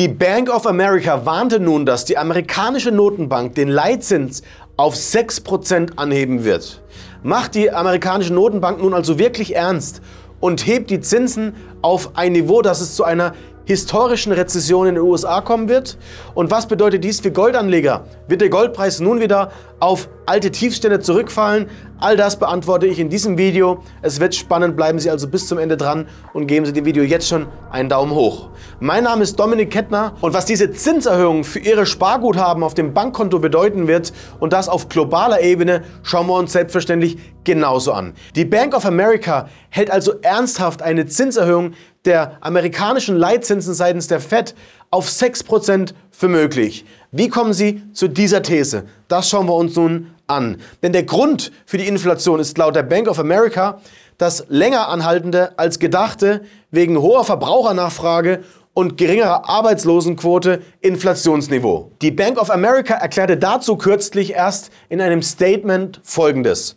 Die Bank of America warnte nun, dass die amerikanische Notenbank den Leitzins auf 6% anheben wird. Macht die amerikanische Notenbank nun also wirklich ernst und hebt die Zinsen auf ein Niveau, dass es zu einer historischen Rezession in den USA kommen wird? Und was bedeutet dies für Goldanleger? Wird der Goldpreis nun wieder auf alte Tiefstände zurückfallen? All das beantworte ich in diesem Video. Es wird spannend, bleiben Sie also bis zum Ende dran und geben Sie dem Video jetzt schon einen Daumen hoch. Mein Name ist Dominik Kettner und was diese Zinserhöhung für Ihre Sparguthaben auf dem Bankkonto bedeuten wird und das auf globaler Ebene, schauen wir uns selbstverständlich genauso an. Die Bank of America hält also ernsthaft eine Zinserhöhung der amerikanischen Leitzinsen seitens der Fed auf 6% für möglich. Wie kommen Sie zu dieser These? Das schauen wir uns nun an. Denn der Grund für die Inflation ist laut der Bank of America das länger anhaltende als gedachte wegen hoher Verbrauchernachfrage und geringerer Arbeitslosenquote Inflationsniveau. Die Bank of America erklärte dazu kürzlich erst in einem Statement Folgendes.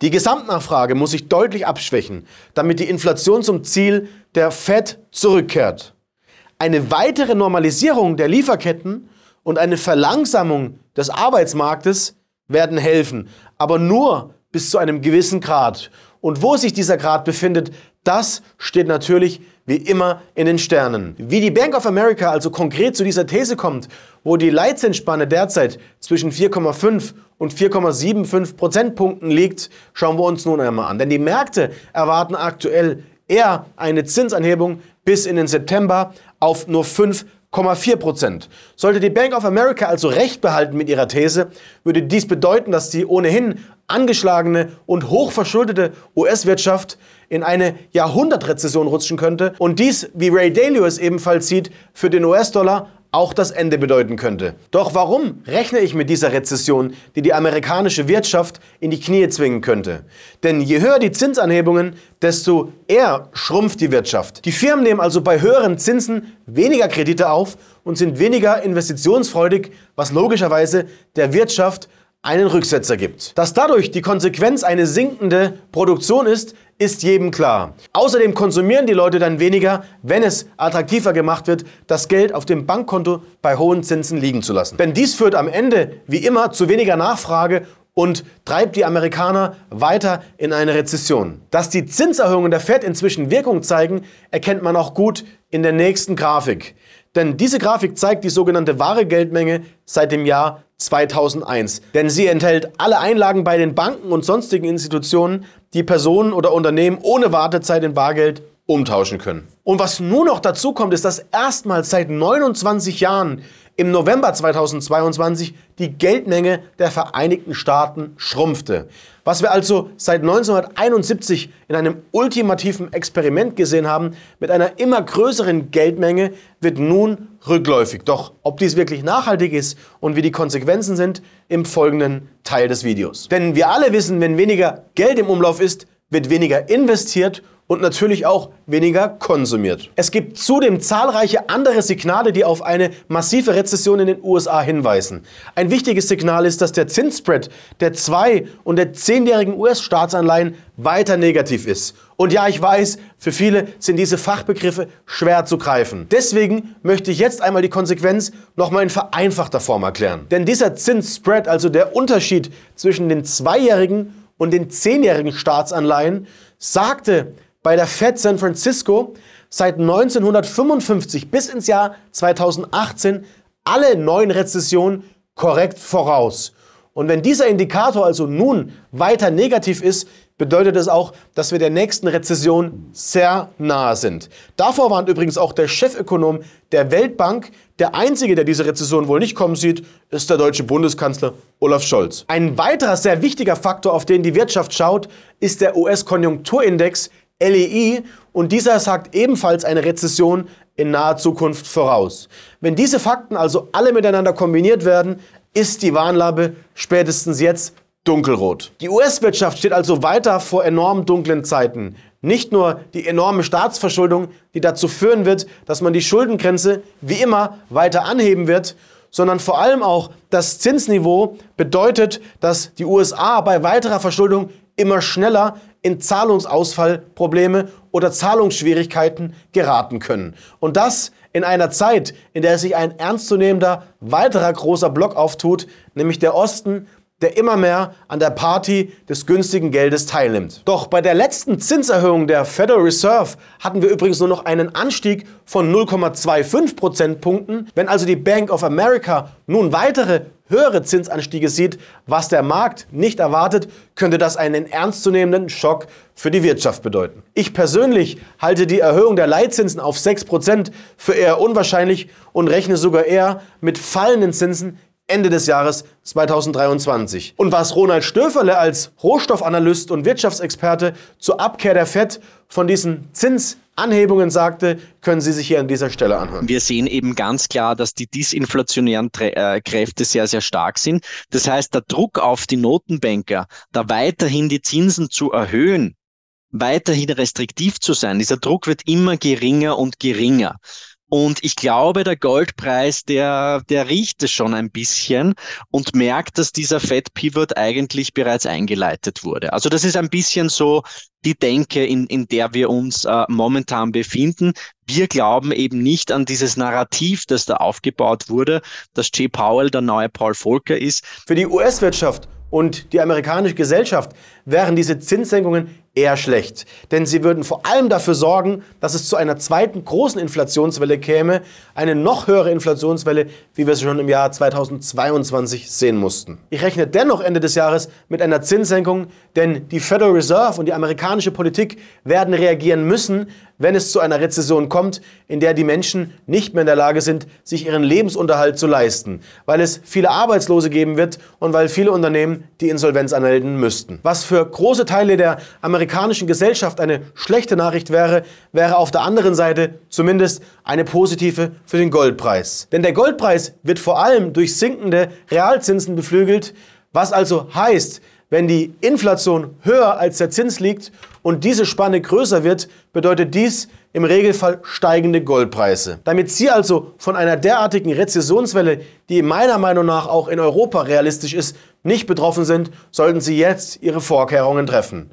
Die Gesamtnachfrage muss sich deutlich abschwächen, damit die Inflation zum Ziel der Fed zurückkehrt. Eine weitere Normalisierung der Lieferketten und eine Verlangsamung des Arbeitsmarktes werden helfen, aber nur bis zu einem gewissen Grad. Und wo sich dieser Grad befindet, das steht natürlich wie immer in den Sternen. Wie die Bank of America also konkret zu dieser These kommt, wo die Leitzinsspanne derzeit zwischen 4,5 und 4,75 Prozentpunkten liegt, schauen wir uns nun einmal an. Denn die Märkte erwarten aktuell eher eine Zinsanhebung bis in den September auf nur 5,4 Prozent. Sollte die Bank of America also recht behalten mit ihrer These, würde dies bedeuten, dass die ohnehin angeschlagene und hochverschuldete US-Wirtschaft in eine Jahrhundertrezession rutschen könnte und dies, wie Ray Dalio es ebenfalls sieht, für den US-Dollar auch das Ende bedeuten könnte. Doch warum rechne ich mit dieser Rezession, die die amerikanische Wirtschaft in die Knie zwingen könnte? Denn je höher die Zinsanhebungen, desto eher schrumpft die Wirtschaft. Die Firmen nehmen also bei höheren Zinsen weniger Kredite auf und sind weniger investitionsfreudig, was logischerweise der Wirtschaft einen Rücksetzer gibt. Dass dadurch die Konsequenz eine sinkende Produktion ist, ist jedem klar. Außerdem konsumieren die Leute dann weniger, wenn es attraktiver gemacht wird, das Geld auf dem Bankkonto bei hohen Zinsen liegen zu lassen. Denn dies führt am Ende wie immer zu weniger Nachfrage und treibt die Amerikaner weiter in eine Rezession. Dass die Zinserhöhungen der Fed inzwischen Wirkung zeigen, erkennt man auch gut in der nächsten Grafik. Denn diese Grafik zeigt die sogenannte wahre Geldmenge seit dem Jahr 2001. Denn sie enthält alle Einlagen bei den Banken und sonstigen Institutionen, die Personen oder Unternehmen ohne Wartezeit in Bargeld umtauschen können. Und was nun noch dazu kommt, ist, dass erstmals seit 29 Jahren im November 2022 die Geldmenge der Vereinigten Staaten schrumpfte. Was wir also seit 1971 in einem ultimativen Experiment gesehen haben, mit einer immer größeren Geldmenge, wird nun rückläufig. Doch ob dies wirklich nachhaltig ist und wie die Konsequenzen sind, im folgenden Teil des Videos. Denn wir alle wissen, wenn weniger Geld im Umlauf ist, wird weniger investiert und natürlich auch weniger konsumiert. Es gibt zudem zahlreiche andere Signale, die auf eine massive Rezession in den USA hinweisen. Ein wichtiges Signal ist, dass der Zinsspread der zwei- und der zehnjährigen US-Staatsanleihen weiter negativ ist. Und ja, ich weiß, für viele sind diese Fachbegriffe schwer zu greifen. Deswegen möchte ich jetzt einmal die Konsequenz nochmal in vereinfachter Form erklären. Denn dieser Zinsspread, also der Unterschied zwischen den zweijährigen und den zehnjährigen Staatsanleihen, sagte bei der Fed San Francisco seit 1955 bis ins Jahr 2018 alle neuen Rezessionen korrekt voraus. Und wenn dieser Indikator also nun weiter negativ ist, bedeutet es auch, dass wir der nächsten Rezession sehr nahe sind. Davor warnt übrigens auch der Chefökonom der Weltbank. Der einzige, der diese Rezession wohl nicht kommen sieht, ist der deutsche Bundeskanzler Olaf Scholz. Ein weiterer sehr wichtiger Faktor, auf den die Wirtschaft schaut, ist der US-Konjunkturindex LEI und dieser sagt ebenfalls eine Rezession in naher Zukunft voraus. Wenn diese Fakten also alle miteinander kombiniert werden, ist die Warnlampe spätestens jetzt dunkelrot. Die US-Wirtschaft steht also weiter vor enorm dunklen Zeiten. Nicht nur die enorme Staatsverschuldung, die dazu führen wird, dass man die Schuldengrenze wie immer weiter anheben wird, sondern vor allem auch das Zinsniveau bedeutet, dass die USA bei weiterer Verschuldung immer schneller in Zahlungsausfallprobleme oder Zahlungsschwierigkeiten geraten können. Und das in in einer Zeit, in der sich ein ernstzunehmender weiterer großer Block auftut, nämlich der Osten, der immer mehr an der Party des günstigen Geldes teilnimmt. Doch bei der letzten Zinserhöhung der Federal Reserve hatten wir übrigens nur noch einen Anstieg von 0,25 Prozentpunkten. Wenn also die Bank of America nun weitere höhere Zinsanstiege sieht, was der Markt nicht erwartet, könnte das einen ernstzunehmenden Schock für die Wirtschaft bedeuten. Ich persönlich halte die Erhöhung der Leitzinsen auf 6% für eher unwahrscheinlich und rechne sogar eher mit fallenden Zinsen Ende des Jahres 2023. Und was Ronald Stöferle als Rohstoffanalyst und Wirtschaftsexperte zur Abkehr der FED von diesen Zinsanhebungen sagte, können Sie sich hier an dieser Stelle anhören. Wir sehen eben ganz klar, dass die disinflationären äh, Kräfte sehr, sehr stark sind. Das heißt, der Druck auf die Notenbanker, da weiterhin die Zinsen zu erhöhen, weiterhin restriktiv zu sein, dieser Druck wird immer geringer und geringer. Und ich glaube, der Goldpreis, der, der riecht es schon ein bisschen und merkt, dass dieser Fed Pivot eigentlich bereits eingeleitet wurde. Also das ist ein bisschen so die Denke, in, in der wir uns äh, momentan befinden. Wir glauben eben nicht an dieses Narrativ, das da aufgebaut wurde, dass Jay Powell der neue Paul Volcker ist. Für die US-Wirtschaft und die amerikanische Gesellschaft wären diese Zinssenkungen eher schlecht. Denn sie würden vor allem dafür sorgen, dass es zu einer zweiten großen Inflationswelle käme, eine noch höhere Inflationswelle, wie wir sie schon im Jahr 2022 sehen mussten. Ich rechne dennoch Ende des Jahres mit einer Zinssenkung, denn die Federal Reserve und die amerikanische Politik werden reagieren müssen, wenn es zu einer Rezession kommt, in der die Menschen nicht mehr in der Lage sind, sich ihren Lebensunterhalt zu leisten, weil es viele Arbeitslose geben wird und weil viele Unternehmen die Insolvenz anmelden müssten. Was für große Teile der amerikanischen Gesellschaft eine schlechte Nachricht wäre, wäre auf der anderen Seite zumindest eine positive für den Goldpreis. Denn der Goldpreis wird vor allem durch sinkende Realzinsen beflügelt, was also heißt, wenn die Inflation höher als der Zins liegt und diese Spanne größer wird, bedeutet dies im Regelfall steigende Goldpreise. Damit Sie also von einer derartigen Rezessionswelle, die meiner Meinung nach auch in Europa realistisch ist, nicht betroffen sind, sollten Sie jetzt Ihre Vorkehrungen treffen.